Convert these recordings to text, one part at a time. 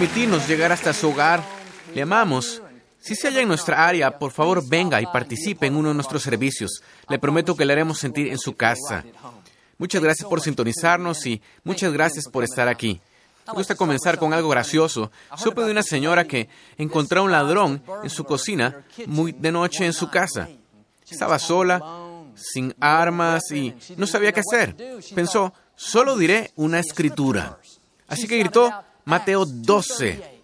permitirnos llegar hasta su hogar. Le amamos. Si se halla en nuestra área, por favor venga y participe en uno de nuestros servicios. Le prometo que le haremos sentir en su casa. Muchas gracias por sintonizarnos y muchas gracias por estar aquí. Me gusta comenzar con algo gracioso. Supe de una señora que encontró a un ladrón en su cocina muy de noche en su casa. Estaba sola, sin armas y no sabía qué hacer. Pensó, solo diré una escritura. Así que gritó Mateo 12.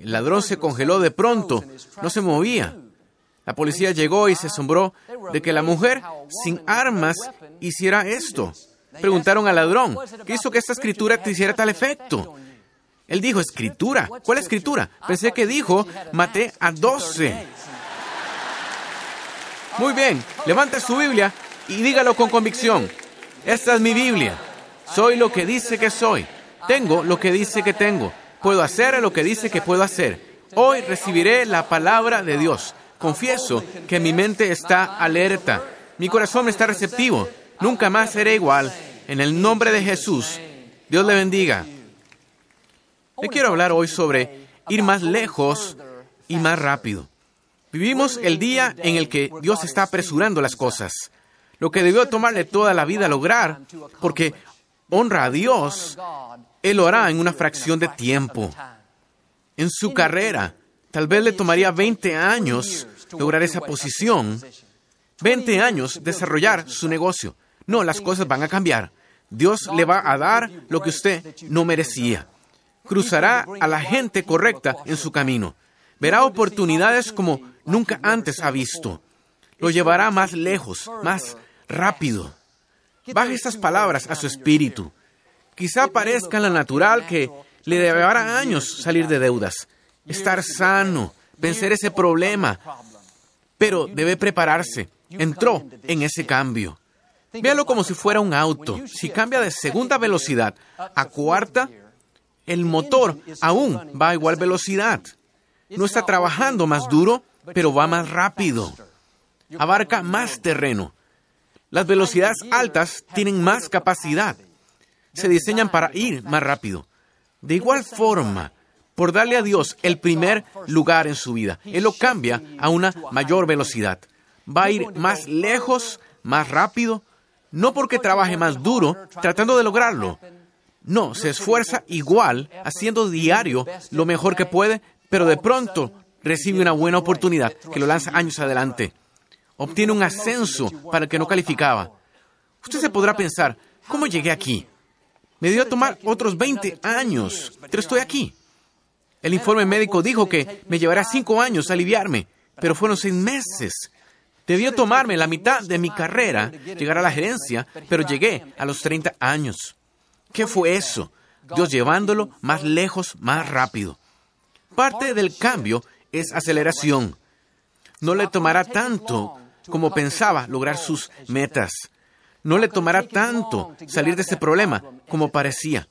El ladrón se congeló de pronto, no se movía. La policía llegó y se asombró de que la mujer sin armas hiciera esto. Preguntaron al ladrón, ¿qué hizo que esta escritura te hiciera tal efecto? Él dijo, escritura. ¿Cuál escritura? Pensé que dijo, maté a doce. Muy bien, levante su Biblia y dígalo con convicción. Esta es mi Biblia. Soy lo que dice que soy. Tengo lo que dice que tengo. Puedo hacer lo que dice que puedo hacer. Hoy recibiré la palabra de Dios. Confieso que mi mente está alerta. Mi corazón está receptivo. Nunca más seré igual. En el nombre de Jesús. Dios le bendiga. Le quiero hablar hoy sobre ir más lejos y más rápido. Vivimos el día en el que Dios está apresurando las cosas. Lo que debió tomarle toda la vida lograr, porque honra a Dios, Él lo hará en una fracción de tiempo. En su carrera, tal vez le tomaría 20 años lograr esa posición, 20 años desarrollar su negocio. No, las cosas van a cambiar. Dios le va a dar lo que usted no merecía. Cruzará a la gente correcta en su camino. Verá oportunidades como nunca antes ha visto. Lo llevará más lejos, más rápido. Baje estas palabras a su espíritu. Quizá parezca la natural que le llevará años salir de deudas, estar sano, vencer ese problema, pero debe prepararse. Entró en ese cambio. Véalo como si fuera un auto. Si cambia de segunda velocidad a cuarta, el motor aún va a igual velocidad. No está trabajando más duro, pero va más rápido. Abarca más terreno. Las velocidades altas tienen más capacidad. Se diseñan para ir más rápido. De igual forma, por darle a Dios el primer lugar en su vida, Él lo cambia a una mayor velocidad. Va a ir más lejos, más rápido, no porque trabaje más duro tratando de lograrlo. No, se esfuerza igual, haciendo diario lo mejor que puede, pero de pronto recibe una buena oportunidad que lo lanza años adelante. Obtiene un ascenso para el que no calificaba. Usted se podrá pensar, ¿cómo llegué aquí? Me dio a tomar otros 20 años, pero estoy aquí. El informe médico dijo que me llevará cinco años aliviarme, pero fueron seis meses. Debió tomarme la mitad de mi carrera llegar a la gerencia, pero llegué a los 30 años. ¿Qué fue eso? Dios llevándolo más lejos, más rápido. Parte del cambio es aceleración. No le tomará tanto como pensaba lograr sus metas. No le tomará tanto salir de este problema como parecía.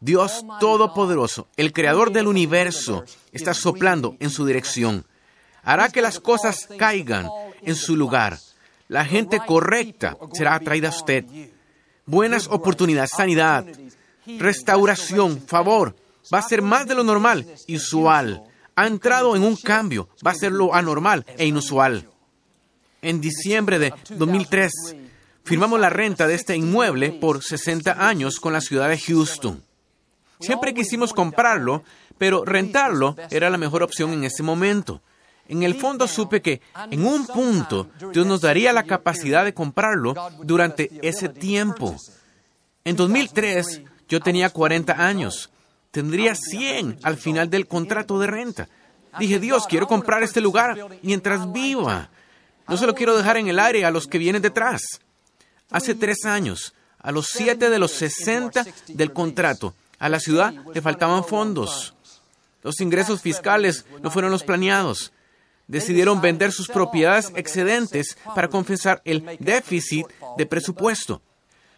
Dios Todopoderoso, el Creador del universo, está soplando en su dirección. Hará que las cosas caigan en su lugar. La gente correcta será atraída a usted. Buenas oportunidades, sanidad, restauración, favor. Va a ser más de lo normal, usual. Ha entrado en un cambio. Va a ser lo anormal e inusual. En diciembre de 2003, firmamos la renta de este inmueble por 60 años con la ciudad de Houston. Siempre quisimos comprarlo, pero rentarlo era la mejor opción en ese momento. En el fondo supe que en un punto Dios nos daría la capacidad de comprarlo durante ese tiempo. En 2003 yo tenía 40 años. Tendría 100 al final del contrato de renta. Dije, Dios, quiero comprar este lugar mientras viva. No se lo quiero dejar en el aire a los que vienen detrás. Hace tres años, a los siete de los 60 del contrato, a la ciudad le faltaban fondos. Los ingresos fiscales no fueron los planeados. Decidieron vender sus propiedades excedentes para compensar el déficit de presupuesto.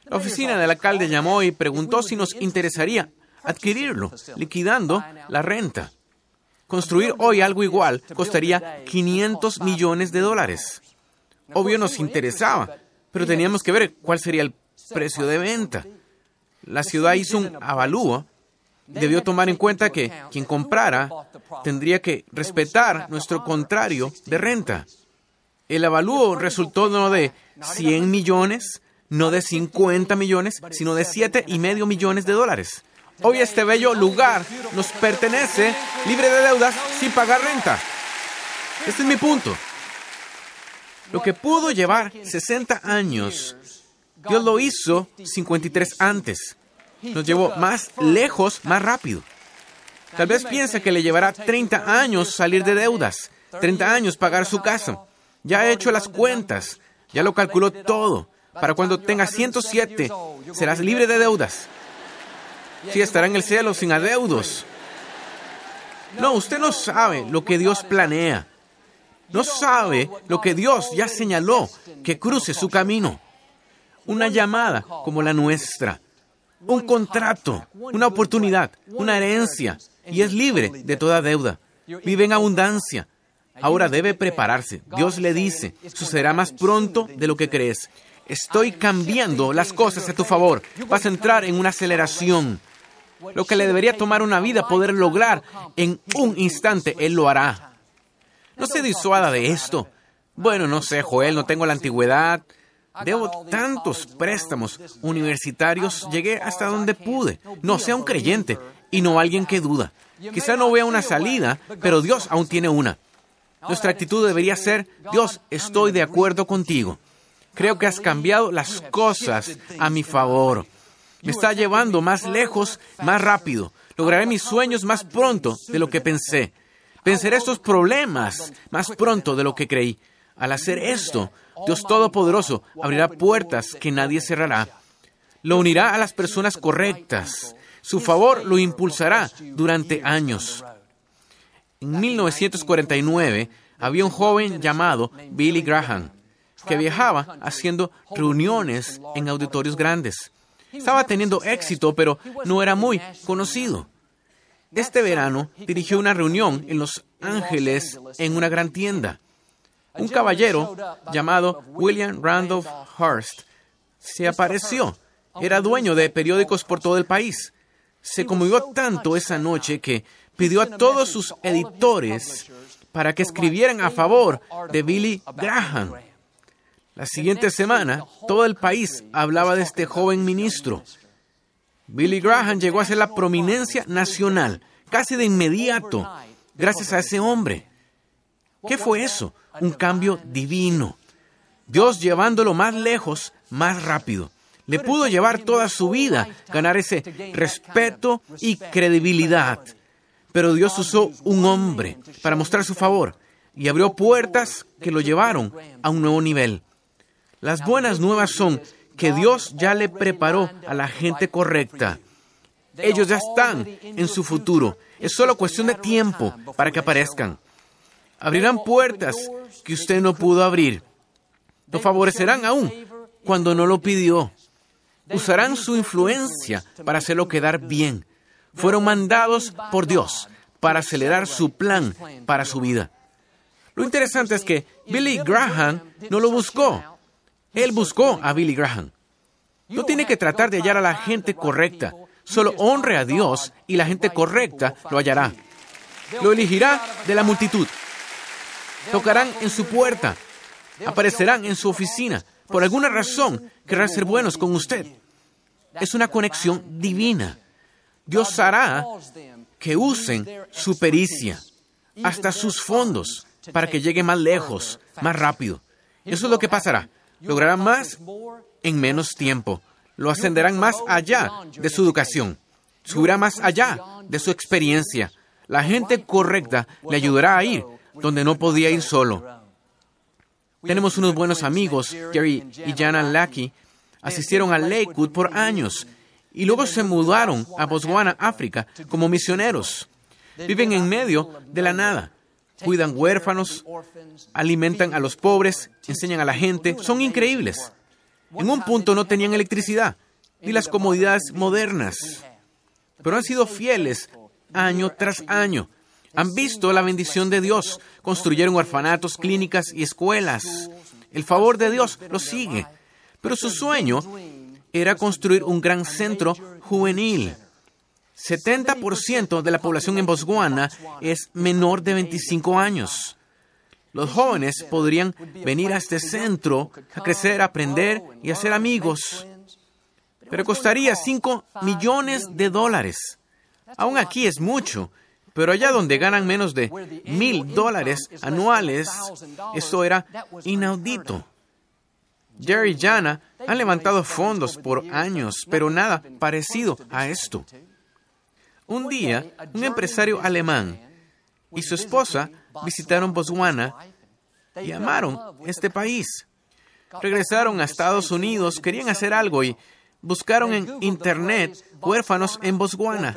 La oficina del alcalde llamó y preguntó si nos interesaría adquirirlo, liquidando la renta. Construir hoy algo igual costaría 500 millones de dólares. Obvio nos interesaba, pero teníamos que ver cuál sería el precio de venta. La ciudad hizo un avalúo debió tomar en cuenta que quien comprara tendría que respetar nuestro contrario de renta. El avalúo resultó no de 100 millones, no de 50 millones, sino de siete y medio millones de dólares. Hoy este bello lugar nos pertenece libre de deudas sin pagar renta. Este es mi punto. Lo que pudo llevar 60 años, Dios lo hizo 53 antes. Nos llevó más lejos, más rápido. Tal vez piensa que le llevará 30 años salir de deudas, 30 años pagar su casa. Ya ha hecho las cuentas, ya lo calculó todo. Para cuando tenga 107, serás libre de deudas. Sí, estará en el cielo sin adeudos. No, usted no sabe lo que Dios planea. No sabe lo que Dios ya señaló que cruce su camino. Una llamada como la nuestra. Un contrato, una oportunidad, una herencia. Y es libre de toda deuda. Vive en abundancia. Ahora debe prepararse. Dios le dice, sucederá más pronto de lo que crees. Estoy cambiando las cosas a tu favor. Vas a entrar en una aceleración. Lo que le debería tomar una vida poder lograr en un instante, Él lo hará. No se disuada de esto. Bueno, no sé, Joel, no tengo la antigüedad. Debo tantos préstamos universitarios, llegué hasta donde pude. No sea un creyente y no alguien que duda. Quizá no vea una salida, pero Dios aún tiene una. Nuestra actitud debería ser, Dios, estoy de acuerdo contigo. Creo que has cambiado las cosas a mi favor. Me está llevando más lejos, más rápido. Lograré mis sueños más pronto de lo que pensé. Venceré estos problemas más pronto de lo que creí. Al hacer esto, Dios Todopoderoso abrirá puertas que nadie cerrará. Lo unirá a las personas correctas. Su favor lo impulsará durante años. En 1949 había un joven llamado Billy Graham que viajaba haciendo reuniones en auditorios grandes. Estaba teniendo éxito, pero no era muy conocido. Este verano dirigió una reunión en Los Ángeles en una gran tienda. Un caballero llamado William Randolph Hearst se apareció. Era dueño de periódicos por todo el país. Se conmovió tanto esa noche que pidió a todos sus editores para que escribieran a favor de Billy Graham. La siguiente semana, todo el país hablaba de este joven ministro. Billy Graham llegó a ser la prominencia nacional, casi de inmediato, gracias a ese hombre. ¿Qué fue eso? Un cambio divino. Dios llevándolo más lejos, más rápido. Le pudo llevar toda su vida, ganar ese respeto y credibilidad. Pero Dios usó un hombre para mostrar su favor y abrió puertas que lo llevaron a un nuevo nivel. Las buenas nuevas son que Dios ya le preparó a la gente correcta. Ellos ya están en su futuro. Es solo cuestión de tiempo para que aparezcan. Abrirán puertas que usted no pudo abrir. Lo favorecerán aún cuando no lo pidió. Usarán su influencia para hacerlo quedar bien. Fueron mandados por Dios para acelerar su plan para su vida. Lo interesante es que Billy Graham no lo buscó. Él buscó a Billy Graham. No tiene que tratar de hallar a la gente correcta. Solo honre a Dios y la gente correcta lo hallará. Lo elegirá de la multitud. Tocarán en su puerta. Aparecerán en su oficina. Por alguna razón querrán ser buenos con usted. Es una conexión divina. Dios hará que usen su pericia, hasta sus fondos, para que llegue más lejos, más rápido. Eso es lo que pasará lograrán más en menos tiempo. Lo ascenderán más allá de su educación. Subirá más allá de su experiencia. La gente correcta le ayudará a ir donde no podía ir solo. Tenemos unos buenos amigos, Gary y Jana Lackey, asistieron a Lakewood por años y luego se mudaron a Botswana, África, como misioneros. Viven en medio de la nada cuidan huérfanos, alimentan a los pobres, enseñan a la gente, son increíbles. En un punto no tenían electricidad ni las comodidades modernas, pero han sido fieles año tras año. Han visto la bendición de Dios, construyeron orfanatos, clínicas y escuelas. El favor de Dios los sigue, pero su sueño era construir un gran centro juvenil. 70% de la población en Botswana es menor de 25 años. Los jóvenes podrían venir a este centro a crecer, aprender y a ser amigos. Pero costaría 5 millones de dólares. Aún aquí es mucho, pero allá donde ganan menos de mil dólares anuales, eso era inaudito. Jerry y Jana han levantado fondos por años, pero nada parecido a esto. Un día, un empresario alemán y su esposa visitaron Botswana y amaron este país. Regresaron a Estados Unidos, querían hacer algo y buscaron en Internet huérfanos en Botswana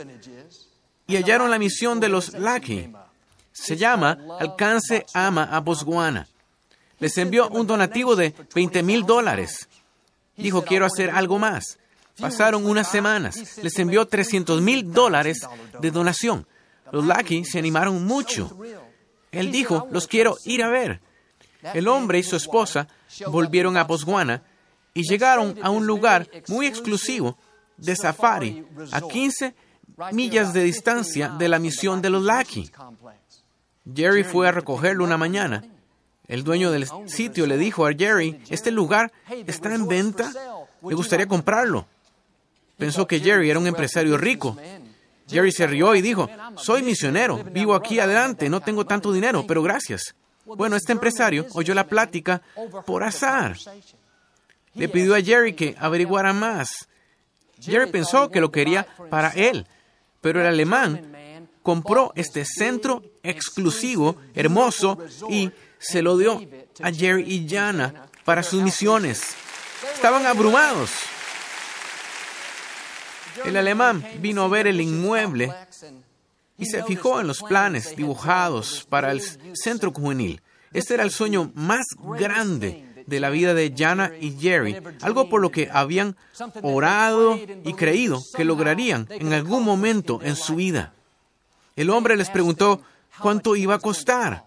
y hallaron la misión de los Lucky. Se llama Alcance Ama a Botswana. Les envió un donativo de 20 mil dólares. Dijo, quiero hacer algo más. Pasaron unas semanas. Les envió 300 mil dólares de donación. Los Lucky se animaron mucho. Él dijo, los quiero ir a ver. El hombre y su esposa volvieron a Botswana y llegaron a un lugar muy exclusivo de safari a 15 millas de distancia de la misión de los Lucky. Jerry fue a recogerlo una mañana. El dueño del sitio le dijo a Jerry, este lugar está en venta, me gustaría comprarlo. Pensó que Jerry era un empresario rico. Jerry se rió y dijo, soy misionero, vivo aquí adelante, no tengo tanto dinero, pero gracias. Bueno, este empresario oyó la plática por azar. Le pidió a Jerry que averiguara más. Jerry pensó que lo quería para él, pero el alemán compró este centro exclusivo, hermoso, y se lo dio a Jerry y Jana para sus misiones. Estaban abrumados. El alemán vino a ver el inmueble y se fijó en los planes dibujados para el centro juvenil. Este era el sueño más grande de la vida de Jana y Jerry, algo por lo que habían orado y creído que lograrían en algún momento en su vida. El hombre les preguntó cuánto iba a costar.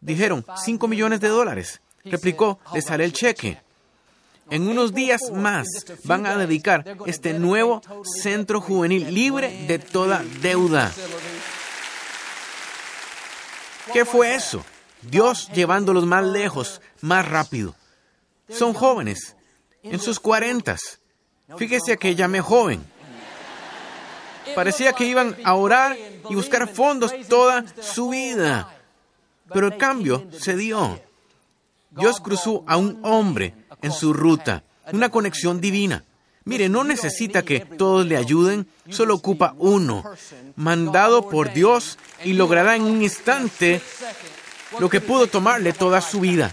Dijeron, cinco millones de dólares. Replicó, les sale el cheque. En unos días más van a dedicar este nuevo centro juvenil libre de toda deuda. ¿Qué fue eso? Dios llevándolos más lejos, más rápido. Son jóvenes, en sus cuarentas. Fíjese que llamé joven. Parecía que iban a orar y buscar fondos toda su vida. Pero el cambio se dio. Dios cruzó a un hombre en su ruta, una conexión divina. Mire, no necesita que todos le ayuden, solo ocupa uno, mandado por Dios y logrará en un instante lo que pudo tomarle toda su vida.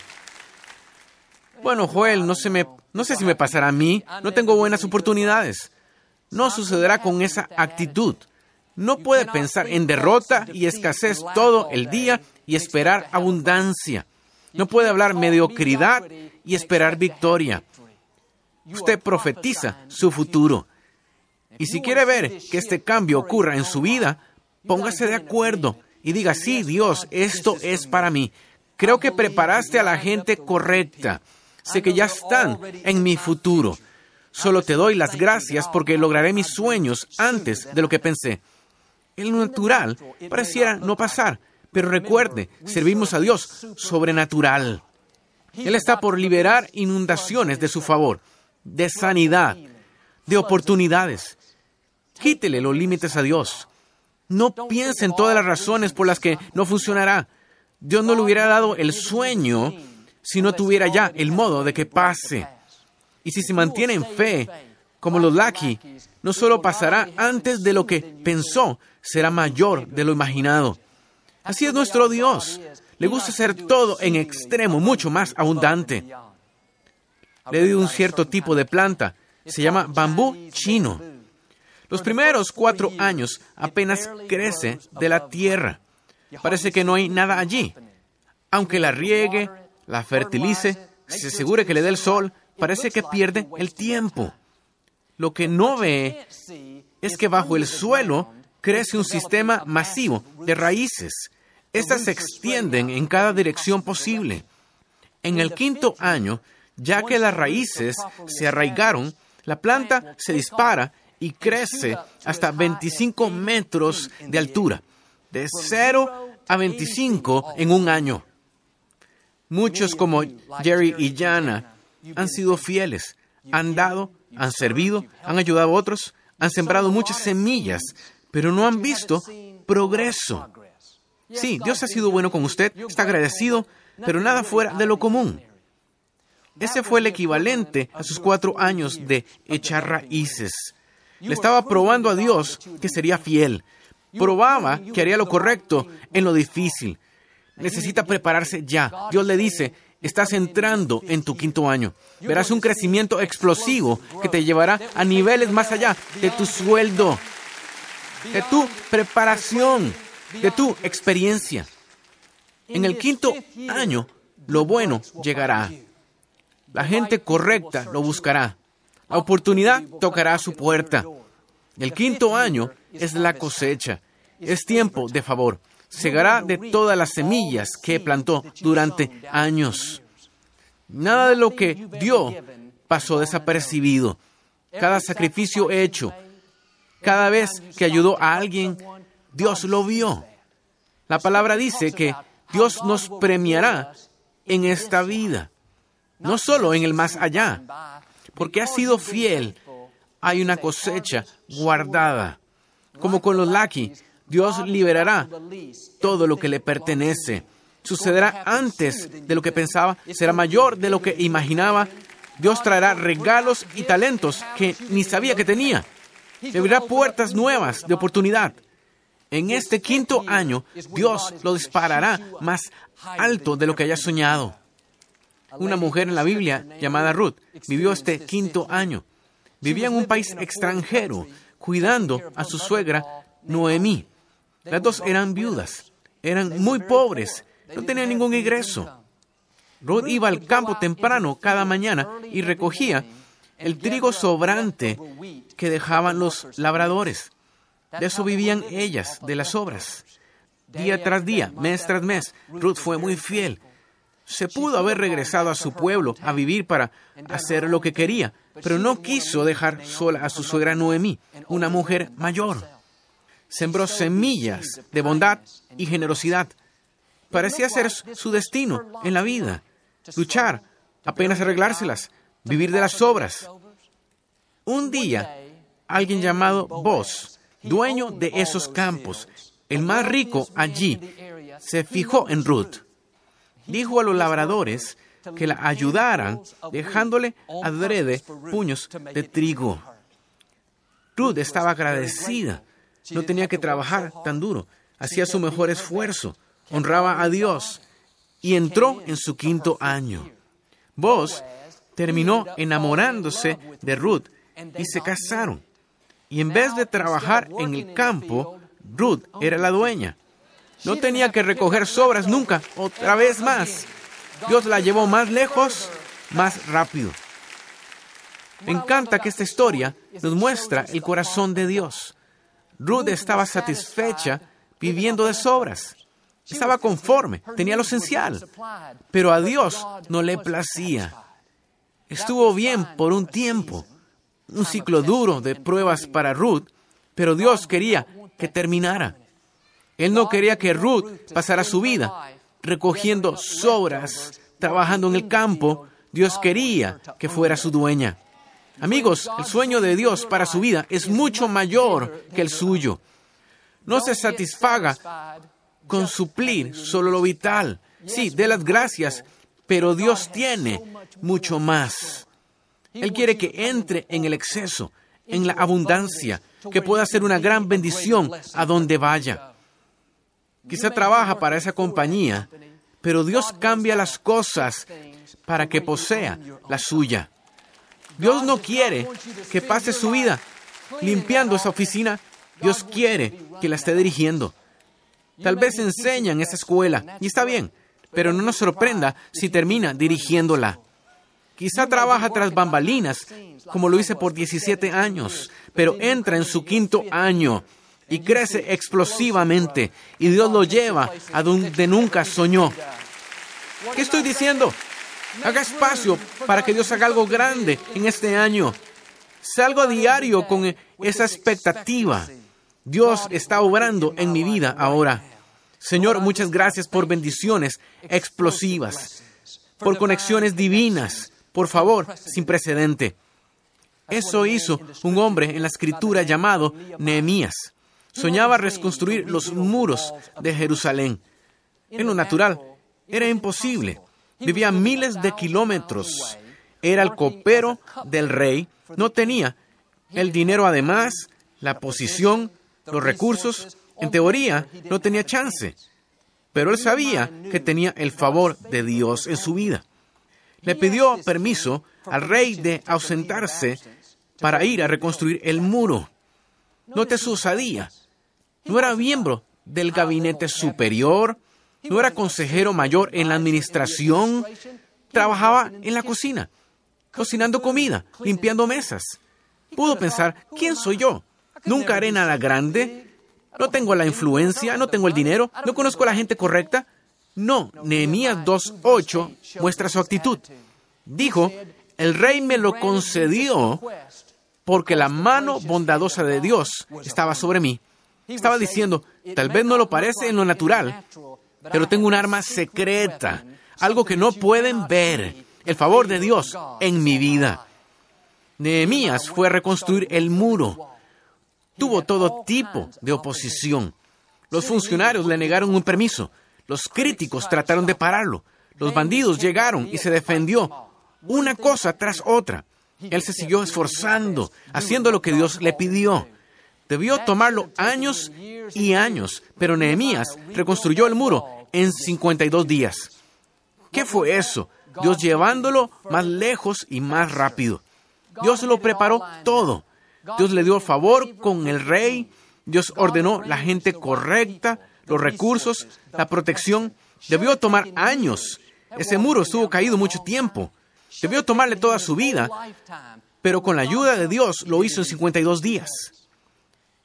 Bueno, Joel, no, no sé si me pasará a mí, no tengo buenas oportunidades. No sucederá con esa actitud. No puede pensar en derrota y escasez todo el día y esperar abundancia. No puede hablar mediocridad y esperar victoria. Usted profetiza su futuro. Y si quiere ver que este cambio ocurra en su vida, póngase de acuerdo y diga, sí, Dios, esto es para mí. Creo que preparaste a la gente correcta. Sé que ya están en mi futuro. Solo te doy las gracias porque lograré mis sueños antes de lo que pensé. El natural pareciera no pasar, pero recuerde, servimos a Dios sobrenatural. Él está por liberar inundaciones de su favor, de sanidad, de oportunidades. Quítele los límites a Dios. No piense en todas las razones por las que no funcionará. Dios no le hubiera dado el sueño si no tuviera ya el modo de que pase. Y si se mantiene en fe, como los Lucky, no solo pasará antes de lo que pensó, será mayor de lo imaginado. Así es nuestro Dios. Le gusta hacer todo en extremo, mucho más abundante. Le dio un cierto tipo de planta. Se llama bambú chino. Los primeros cuatro años apenas crece de la tierra. Parece que no hay nada allí. Aunque la riegue, la fertilice, se asegure que le dé el sol, parece que pierde el tiempo. Lo que no ve es que bajo el suelo crece un sistema masivo de raíces. Estas se extienden en cada dirección posible. En el quinto año, ya que las raíces se arraigaron, la planta se dispara y crece hasta 25 metros de altura, de 0 a 25 en un año. Muchos como Jerry y Jana han sido fieles, han dado, han servido, han ayudado a otros, han sembrado muchas semillas, pero no han visto progreso. Sí, Dios ha sido bueno con usted, está agradecido, pero nada fuera de lo común. Ese fue el equivalente a sus cuatro años de echar raíces. Le estaba probando a Dios que sería fiel. Probaba que haría lo correcto en lo difícil. Necesita prepararse ya. Dios le dice, estás entrando en tu quinto año. Verás un crecimiento explosivo que te llevará a niveles más allá de tu sueldo, de tu preparación, de tu experiencia. En el quinto año, lo bueno llegará. La gente correcta lo buscará. La oportunidad tocará su puerta. El quinto año es la cosecha. Es tiempo de favor. Segará de todas las semillas que plantó durante años. Nada de lo que dio pasó desapercibido. Cada sacrificio hecho, cada vez que ayudó a alguien, Dios lo vio. La palabra dice que Dios nos premiará en esta vida no solo en el más allá, porque ha sido fiel. Hay una cosecha guardada. Como con los Lucky, Dios liberará todo lo que le pertenece. Sucederá antes de lo que pensaba, será mayor de lo que imaginaba. Dios traerá regalos y talentos que ni sabía que tenía. Le abrirá puertas nuevas de oportunidad. En este quinto año, Dios lo disparará más alto de lo que haya soñado. Una mujer en la Biblia llamada Ruth vivió este quinto año. Vivía en un país extranjero, cuidando a su suegra Noemí. Las dos eran viudas, eran muy pobres, no tenían ningún ingreso. Ruth iba al campo temprano cada mañana y recogía el trigo sobrante que dejaban los labradores. De eso vivían ellas, de las obras. Día tras día, mes tras mes, Ruth fue muy fiel se pudo haber regresado a su pueblo a vivir para hacer lo que quería, pero no quiso dejar sola a su suegra Noemí, una mujer mayor. Sembró semillas de bondad y generosidad. Parecía ser su destino en la vida, luchar, apenas arreglárselas, vivir de las obras. Un día, alguien llamado Boss, dueño de esos campos, el más rico allí, se fijó en Ruth dijo a los labradores que la ayudaran dejándole adrede puños de trigo. Ruth estaba agradecida. No tenía que trabajar tan duro. Hacía su mejor esfuerzo. Honraba a Dios. Y entró en su quinto año. Vos terminó enamorándose de Ruth y se casaron. Y en vez de trabajar en el campo, Ruth era la dueña. No tenía que recoger sobras nunca, otra vez más. Dios la llevó más lejos, más rápido. Me encanta que esta historia nos muestra el corazón de Dios. Ruth estaba satisfecha viviendo de sobras. Estaba conforme, tenía lo esencial, pero a Dios no le placía. Estuvo bien por un tiempo, un ciclo duro de pruebas para Ruth, pero Dios quería que terminara. Él no quería que Ruth pasara su vida recogiendo sobras, trabajando en el campo. Dios quería que fuera su dueña. Amigos, el sueño de Dios para su vida es mucho mayor que el suyo. No se satisfaga con suplir solo lo vital. Sí, dé las gracias, pero Dios tiene mucho más. Él quiere que entre en el exceso, en la abundancia, que pueda ser una gran bendición a donde vaya. Quizá trabaja para esa compañía, pero Dios cambia las cosas para que posea la suya. Dios no quiere que pase su vida limpiando esa oficina. Dios quiere que la esté dirigiendo. Tal vez enseña en esa escuela, y está bien, pero no nos sorprenda si termina dirigiéndola. Quizá trabaja tras bambalinas, como lo hice por 17 años, pero entra en su quinto año y crece explosivamente y Dios lo lleva a donde nunca soñó. ¿Qué estoy diciendo? Haga espacio para que Dios haga algo grande en este año. Salgo a diario con esa expectativa. Dios está obrando en mi vida ahora. Señor, muchas gracias por bendiciones explosivas, por conexiones divinas, por favor, sin precedente. Eso hizo un hombre en la escritura llamado Nehemías. Soñaba reconstruir los muros de Jerusalén. En lo natural, era imposible. Vivía miles de kilómetros. Era el copero del rey. No tenía el dinero además, la posición, los recursos. En teoría, no tenía chance. Pero él sabía que tenía el favor de Dios en su vida. Le pidió permiso al rey de ausentarse para ir a reconstruir el muro. Note su osadía. No era miembro del gabinete superior, no era consejero mayor en la administración, trabajaba en la cocina, cocinando comida, limpiando mesas. Pudo pensar, ¿quién soy yo? Nunca haré nada grande, no tengo la influencia, no tengo el dinero, no conozco a la gente correcta. No, Nehemías 2.8 muestra su actitud. Dijo, el rey me lo concedió porque la mano bondadosa de Dios estaba sobre mí. Estaba diciendo, tal vez no lo parece en lo natural, pero tengo un arma secreta, algo que no pueden ver, el favor de Dios en mi vida. Nehemías fue a reconstruir el muro. Tuvo todo tipo de oposición. Los funcionarios le negaron un permiso. Los críticos trataron de pararlo. Los bandidos llegaron y se defendió una cosa tras otra. Él se siguió esforzando, haciendo lo que Dios le pidió. Debió tomarlo años y años, pero Nehemías reconstruyó el muro en 52 días. ¿Qué fue eso? Dios llevándolo más lejos y más rápido. Dios lo preparó todo. Dios le dio favor con el rey. Dios ordenó la gente correcta, los recursos, la protección. Debió tomar años. Ese muro estuvo caído mucho tiempo. Debió tomarle toda su vida, pero con la ayuda de Dios lo hizo en 52 días.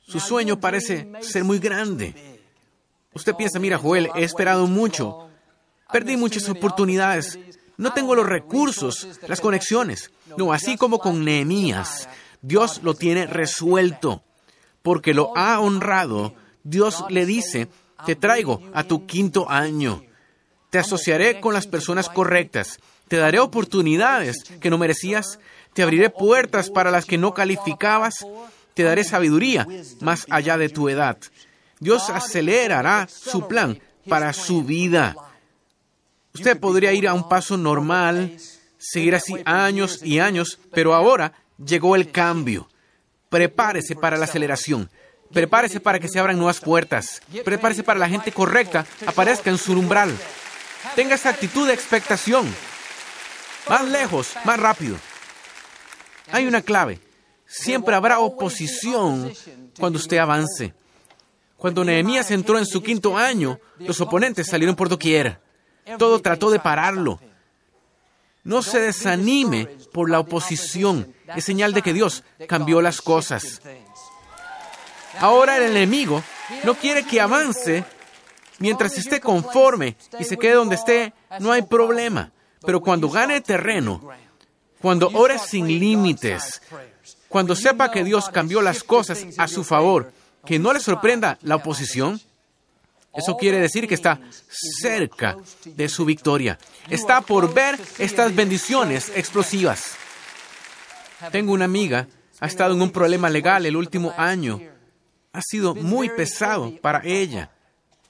Su sueño parece ser muy grande. Usted piensa, mira, Joel, he esperado mucho. Perdí muchas oportunidades. No tengo los recursos, las conexiones. No, así como con Nehemías. Dios lo tiene resuelto. Porque lo ha honrado, Dios le dice, te traigo a tu quinto año. Te asociaré con las personas correctas. Te daré oportunidades que no merecías. Te abriré puertas para las que no calificabas. Te daré sabiduría más allá de tu edad. Dios acelerará su plan para su vida. Usted podría ir a un paso normal, seguir así años y años, pero ahora llegó el cambio. Prepárese para la aceleración. Prepárese para que se abran nuevas puertas. Prepárese para la gente correcta aparezca en su umbral. Tenga esa actitud de expectación. Más lejos, más rápido. Hay una clave. Siempre habrá oposición cuando usted avance. Cuando Nehemías entró en su quinto año, los oponentes salieron por doquier. Todo trató de pararlo. No se desanime por la oposición. Es señal de que Dios cambió las cosas. Ahora el enemigo no quiere que avance mientras esté conforme y se quede donde esté. No hay problema. Pero cuando gane terreno, cuando ore sin límites, cuando sepa que Dios cambió las cosas a su favor, que no le sorprenda la oposición, eso quiere decir que está cerca de su victoria. Está por ver estas bendiciones explosivas. Tengo una amiga, ha estado en un problema legal el último año. Ha sido muy pesado para ella.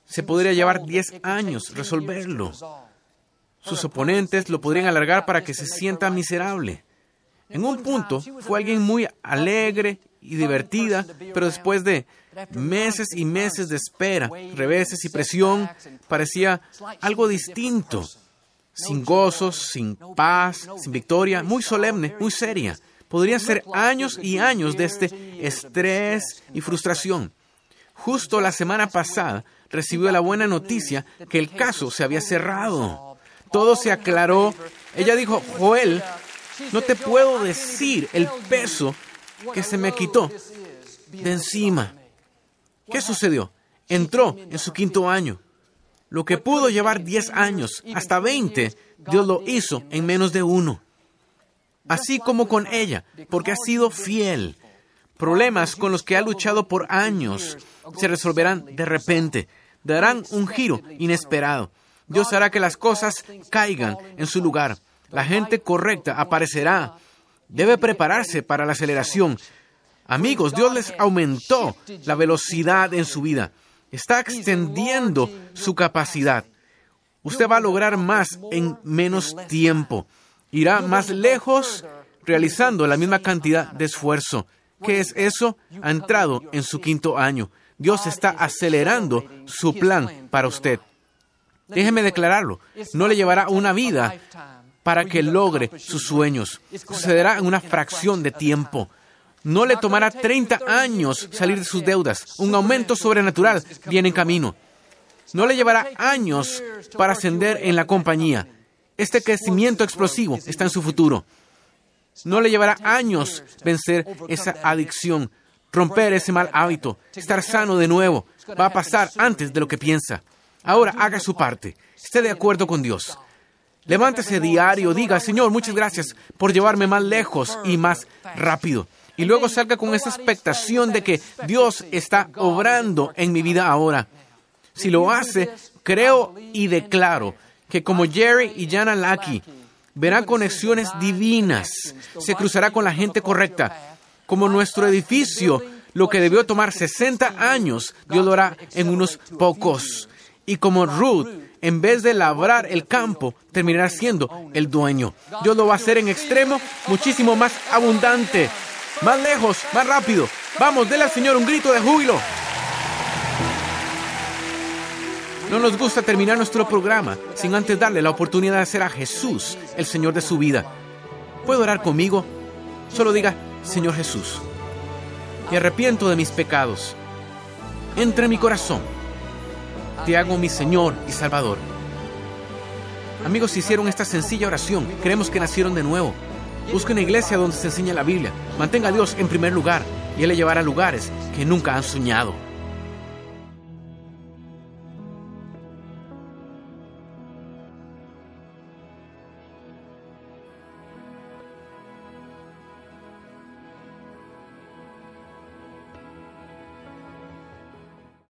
Se podría llevar 10 años resolverlo. Sus oponentes lo podrían alargar para que se sienta miserable. En un punto fue alguien muy alegre y divertida, pero después de meses y meses de espera, reveses y presión, parecía algo distinto, sin gozos, sin paz, sin victoria, muy solemne, muy seria. Podrían ser años y años de este estrés y frustración. Justo la semana pasada recibió la buena noticia que el caso se había cerrado todo se aclaró. Ella dijo, Joel, no te puedo decir el peso que se me quitó de encima. ¿Qué sucedió? Entró en su quinto año. Lo que pudo llevar 10 años, hasta 20, Dios lo hizo en menos de uno. Así como con ella, porque ha sido fiel. Problemas con los que ha luchado por años se resolverán de repente, darán un giro inesperado. Dios hará que las cosas caigan en su lugar. La gente correcta aparecerá. Debe prepararse para la aceleración. Amigos, Dios les aumentó la velocidad en su vida. Está extendiendo su capacidad. Usted va a lograr más en menos tiempo. Irá más lejos realizando la misma cantidad de esfuerzo. ¿Qué es eso? Ha entrado en su quinto año. Dios está acelerando su plan para usted. Déjeme declararlo. No le llevará una vida para que logre sus sueños. Sucederá en una fracción de tiempo. No le tomará 30 años salir de sus deudas. Un aumento sobrenatural viene en camino. No le llevará años para ascender en la compañía. Este crecimiento explosivo está en su futuro. No le llevará años vencer esa adicción, romper ese mal hábito, estar sano de nuevo. Va a pasar antes de lo que piensa. Ahora haga su parte. Esté de acuerdo con Dios. Levántese diario, diga, Señor, muchas gracias por llevarme más lejos y más rápido. Y luego salga con esa expectación de que Dios está obrando en mi vida ahora. Si lo hace, creo y declaro que como Jerry y Jana Lucky, verá conexiones divinas, se cruzará con la gente correcta. Como nuestro edificio, lo que debió tomar 60 años, Dios lo hará en unos pocos. Y como Ruth, en vez de labrar el campo, terminará siendo el dueño. Dios lo va a hacer en extremo muchísimo más abundante, más lejos, más rápido. Vamos, déle al Señor un grito de júbilo. No nos gusta terminar nuestro programa sin antes darle la oportunidad de hacer a Jesús el Señor de su vida. ¿Puede orar conmigo? Solo diga, Señor Jesús, me arrepiento de mis pecados. Entra en mi corazón. Te hago mi Señor y Salvador. Amigos, si hicieron esta sencilla oración, creemos que nacieron de nuevo. Busque una iglesia donde se enseña la Biblia. Mantenga a Dios en primer lugar y Él le llevará a lugares que nunca han soñado.